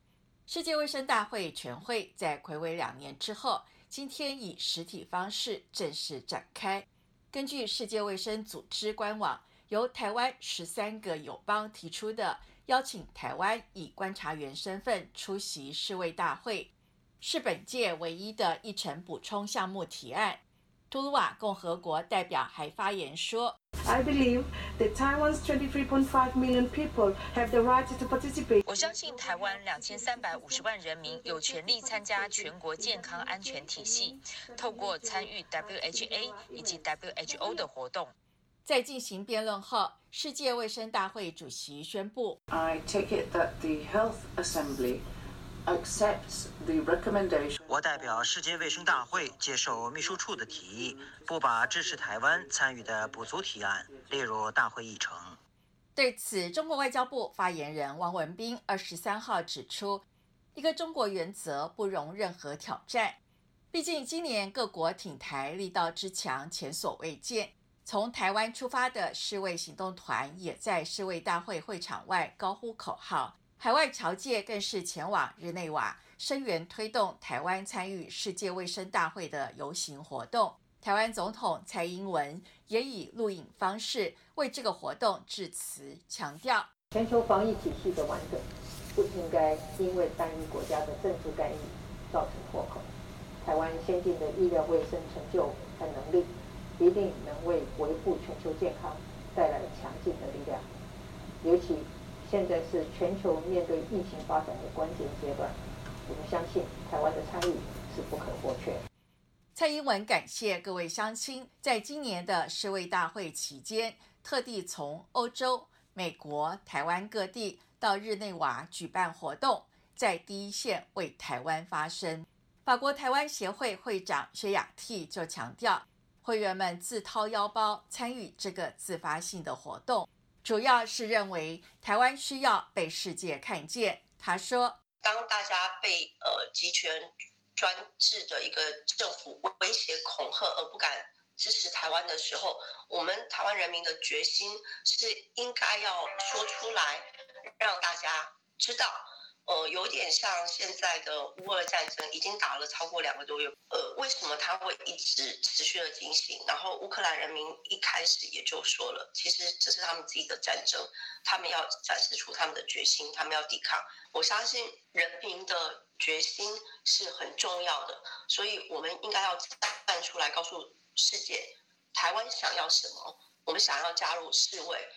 世界卫生大会全会在暌违两年之后，今天以实体方式正式展开。根据世界卫生组织官网，由台湾十三个友邦提出的邀请台湾以观察员身份出席世卫大会，是本届唯一的议程补充项目提案。图鲁瓦共和国代表还发言说。I believe that Taiwan's 23.5 million people have the right to participate. 我相信台湾两千三百五十万人民有权利参加全国健康安全体系，透过参与 WHA 以及 WHO 的活动。在进行辩论后，世界卫生大会主席宣布：I take it that the Health Assembly. Accepts the recommendation. 我代表世界卫生大会接受秘书处的提议，不把支持台湾参与的补足提案列入大会议程。对此，中国外交部发言人王文斌二十三号指出，一个中国原则不容任何挑战。毕竟今年各国挺台力道之强，前所未见。从台湾出发的世卫行动团也在世卫大会会场外高呼口号。海外侨界更是前往日内瓦声援推动台湾参与世界卫生大会的游行活动。台湾总统蔡英文也以录影方式为这个活动致辞，强调全球防疫体系的完整不应该因为单一国家的政治干预造成破口。台湾先进的医疗卫生成就和能力，一定能为维护全球健康带来强劲的力量，尤其。现在是全球面对疫情发展的关键阶段，我们相信台湾的参与是不可或缺。蔡英文感谢各位乡亲，在今年的世卫大会期间，特地从欧洲、美国、台湾各地到日内瓦举办活动，在第一线为台湾发声。法国台湾协会会长薛雅替就强调，会员们自掏腰包参与这个自发性的活动。主要是认为台湾需要被世界看见。他说：“当大家被呃集权专制的一个政府威胁恐吓而不敢支持台湾的时候，我们台湾人民的决心是应该要说出来，让大家知道。”呃，有点像现在的乌俄战争，已经打了超过两个多月。呃，为什么它会一直持续的进行？然后乌克兰人民一开始也就说了，其实这是他们自己的战争，他们要展示出他们的决心，他们要抵抗。我相信人民的决心是很重要的，所以我们应该要站出来告诉世界，台湾想要什么，我们想要加入世卫。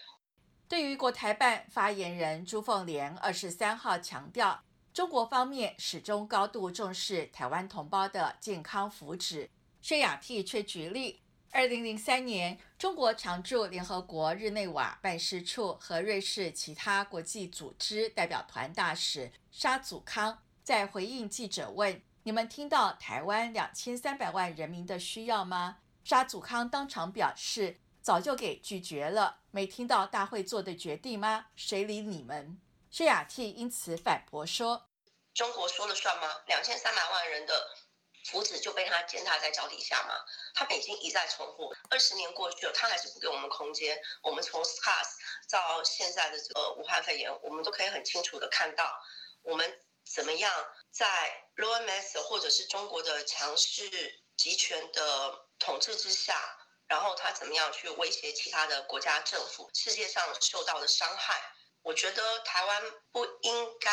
对于国台办发言人朱凤莲二十三号强调，中国方面始终高度重视台湾同胞的健康福祉。薛雅替却举例，二零零三年，中国常驻联合国日内瓦办事处和瑞士其他国际组织代表团大使沙祖康在回应记者问：“你们听到台湾两千三百万人民的需要吗？”沙祖康当场表示。早就给拒绝了，没听到大会做的决定吗？谁理你们？薛雅替因此反驳说：“中国说了算吗？两千三百万人的福祉就被他践踏在脚底下吗？他北京一再重复，二十年过去了，他还是不给我们空间。我们从 SARS 到现在的这个武汉肺炎，我们都可以很清楚的看到，我们怎么样在 LOMS 或者是中国的强势集权的统治之下。”然后他怎么样去威胁其他的国家政府？世界上受到的伤害，我觉得台湾不应该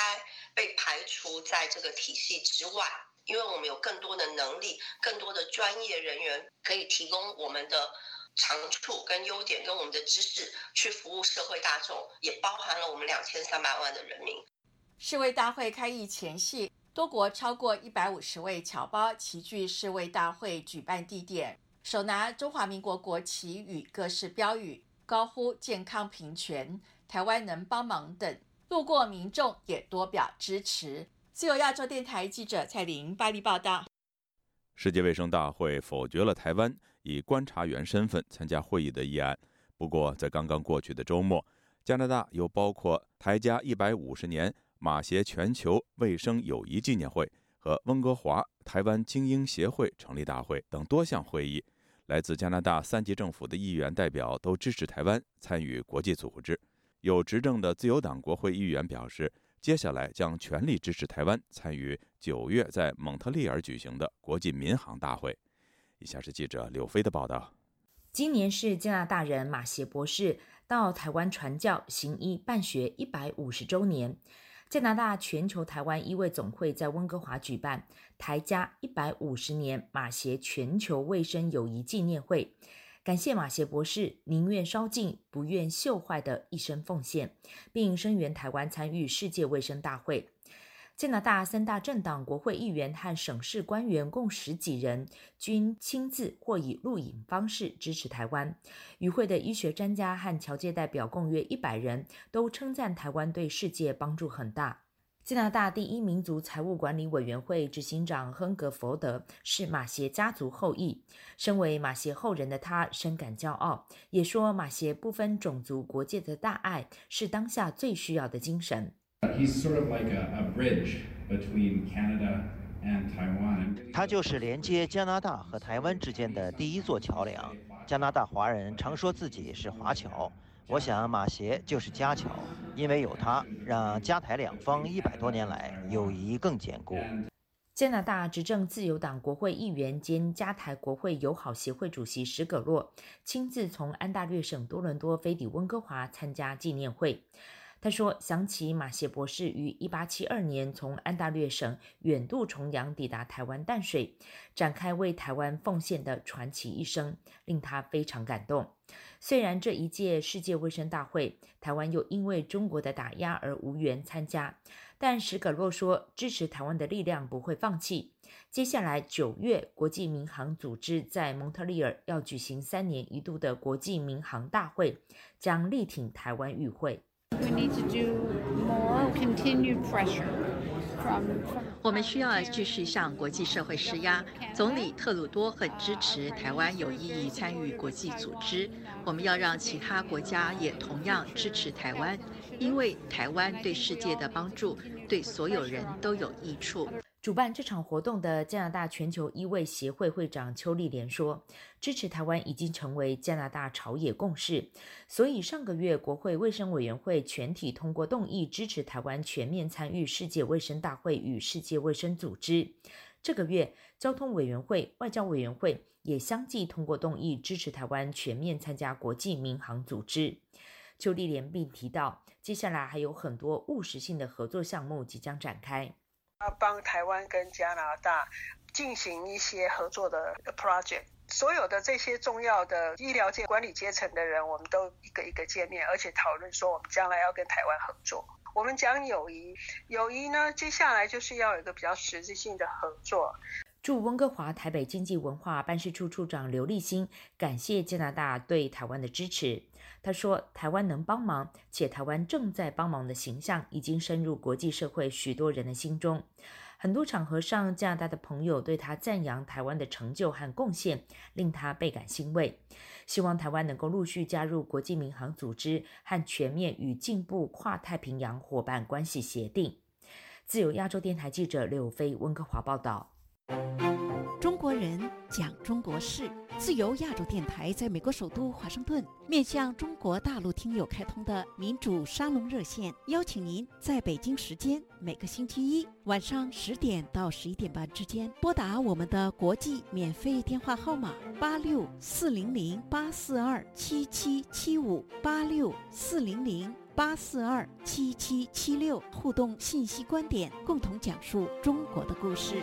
被排除在这个体系之外，因为我们有更多的能力、更多的专业人员可以提供我们的长处跟优点，跟我们的知识去服务社会大众，也包含了我们两千三百万的人民。世卫大会开议前夕，多国超过一百五十位侨胞齐聚世卫大会举办地点。手拿中华民国国旗与各式标语，高呼“健康平权”、“台湾能帮忙”等，路过民众也多表支持。自由亚洲电台记者蔡玲巴黎报道。世界卫生大会否决了台湾以观察员身份参加会议的议案。不过，在刚刚过去的周末，加拿大又包括台加一百五十年马协全球卫生友谊纪念会和温哥华台湾精英协会成立大会等多项会议。来自加拿大三级政府的议员代表都支持台湾参与国际组织。有执政的自由党国会议员表示，接下来将全力支持台湾参与九月在蒙特利尔举行的国际民航大会。以下是记者柳飞的报道。今年是加拿大人马协博士到台湾传教行医办学一百五十周年。加拿大全球台湾医卫总会在温哥华举办台加一百五十年马协全球卫生友谊纪念会，感谢马协博士宁愿烧尽不愿锈坏的一生奉献，并声援台湾参与世界卫生大会。加拿大三大政党国会议员和省市官员共十几人，均亲自或以录影方式支持台湾。与会的医学专家和侨界代表共约一百人，都称赞台湾对世界帮助很大。加拿大第一民族财务管理委员会执行长亨格佛德是马歇家族后裔，身为马歇后人的他深感骄傲，也说马歇不分种族国界的大爱是当下最需要的精神。他就是连接加拿大和台湾之间的第一座桥梁。加拿大华人常说自己是华侨，我想马协就是家侨，因为有他，让加台两方一百多年来友谊更坚固。加拿大执政自由党国会议员兼加台国会友好协会主席史葛洛亲自从安大略省多伦多飞抵温哥华参加纪念会。他说：“想起马歇博士于1872年从安大略省远渡重洋抵达台湾淡水，展开为台湾奉献的传奇一生，令他非常感动。虽然这一届世界卫生大会，台湾又因为中国的打压而无缘参加，但史葛洛说，支持台湾的力量不会放弃。接下来九月，国际民航组织在蒙特利尔要举行三年一度的国际民航大会，将力挺台湾与会。” We need to do more continued pressure. 我们需要继续向国际社会施压。总理特鲁多很支持台湾有意义参与国际组织。我们要让其他国家也同样支持台湾，因为台湾对世界的帮助对所有人都有益处。主办这场活动的加拿大全球医卫协会会长邱丽莲说：“支持台湾已经成为加拿大朝野共识，所以上个月国会卫生委员会全体通过动议，支持台湾全面参与世界卫生大会与世界卫生组织。这个月，交通委员会、外交委员会也相继通过动议，支持台湾全面参加国际民航组织。”邱丽莲并提到，接下来还有很多务实性的合作项目即将展开。要帮台湾跟加拿大进行一些合作的 project，所有的这些重要的医疗界管理阶层的人，我们都一个一个见面，而且讨论说我们将来要跟台湾合作。我们讲友谊，友谊呢，接下来就是要有一个比较实质性的合作。驻温哥华台北经济文化办事处处长刘立新感谢加拿大对台湾的支持。他说：“台湾能帮忙，且台湾正在帮忙的形象已经深入国际社会许多人的心中。很多场合上，加拿大的朋友对他赞扬台湾的成就和贡献，令他倍感欣慰。希望台湾能够陆续加入国际民航组织和全面与进步跨太平洋伙伴关系协定。”自由亚洲电台记者刘飞温哥华报道。中国人讲中国事，自由亚洲电台在美国首都华盛顿面向中国大陆听友开通的民主沙龙热线，邀请您在北京时间每个星期一晚上十点到十一点半之间拨打我们的国际免费电话号码八六四零零八四二七七七五八六四零零八四二七七七六，互动信息观点，共同讲述中国的故事。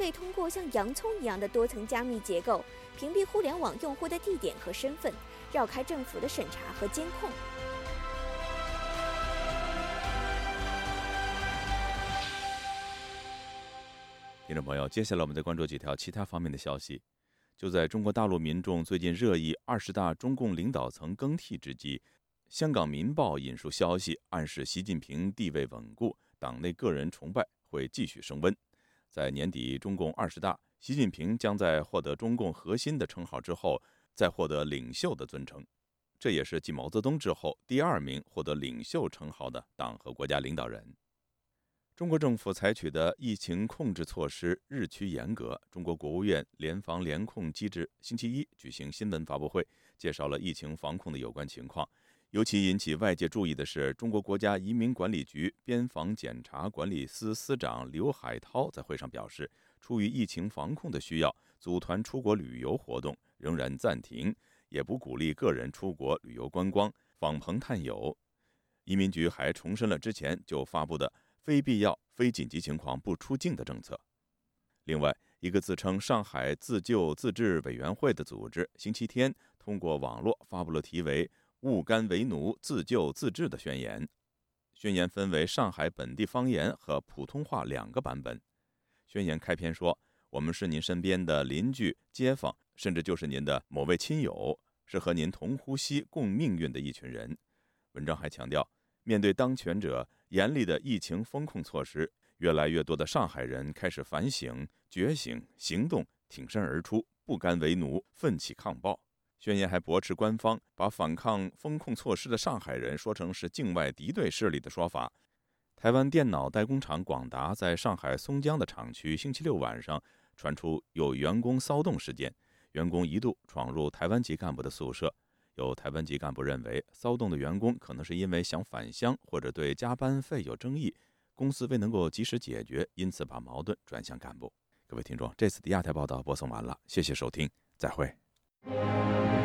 可以通过像洋葱一样的多层加密结构，屏蔽互联网用户的地点和身份，绕开政府的审查和监控。听众朋友，接下来我们再关注几条其他方面的消息。就在中国大陆民众最近热议二十大中共领导层更替之际，香港《民报》引述消息，暗示习近平地位稳固，党内个人崇拜会继续升温。在年底中共二十大，习近平将在获得中共核心的称号之后，再获得领袖的尊称。这也是继毛泽东之后第二名获得领袖称号的党和国家领导人。中国政府采取的疫情控制措施日趋严格。中国国务院联防联控机制星期一举行新闻发布会，介绍了疫情防控的有关情况。尤其引起外界注意的是，中国国家移民管理局边防检查管理司司长刘海涛在会上表示，出于疫情防控的需要，组团出国旅游活动仍然暂停，也不鼓励个人出国旅游观光、访朋探友。移民局还重申了之前就发布的。非必要、非紧急情况不出境的政策。另外，一个自称上海自救自治委员会的组织，星期天通过网络发布了题为“勿甘为奴，自救自治”的宣言。宣言分为上海本地方言和普通话两个版本。宣言开篇说：“我们是您身边的邻居、街坊，甚至就是您的某位亲友，是和您同呼吸、共命运的一群人。”文章还强调，面对当权者。严厉的疫情风控措施，越来越多的上海人开始反省、觉醒、行动，挺身而出，不甘为奴，奋起抗暴。宣言还驳斥官方把反抗风控措施的上海人说成是境外敌对势力的说法。台湾电脑代工厂广达在上海松江的厂区，星期六晚上传出有员工骚动事件，员工一度闯入台湾籍干部的宿舍。有台湾籍干部认为，骚动的员工可能是因为想返乡或者对加班费有争议，公司未能够及时解决，因此把矛盾转向干部。各位听众，这次的亚太报道播送完了，谢谢收听，再会。Música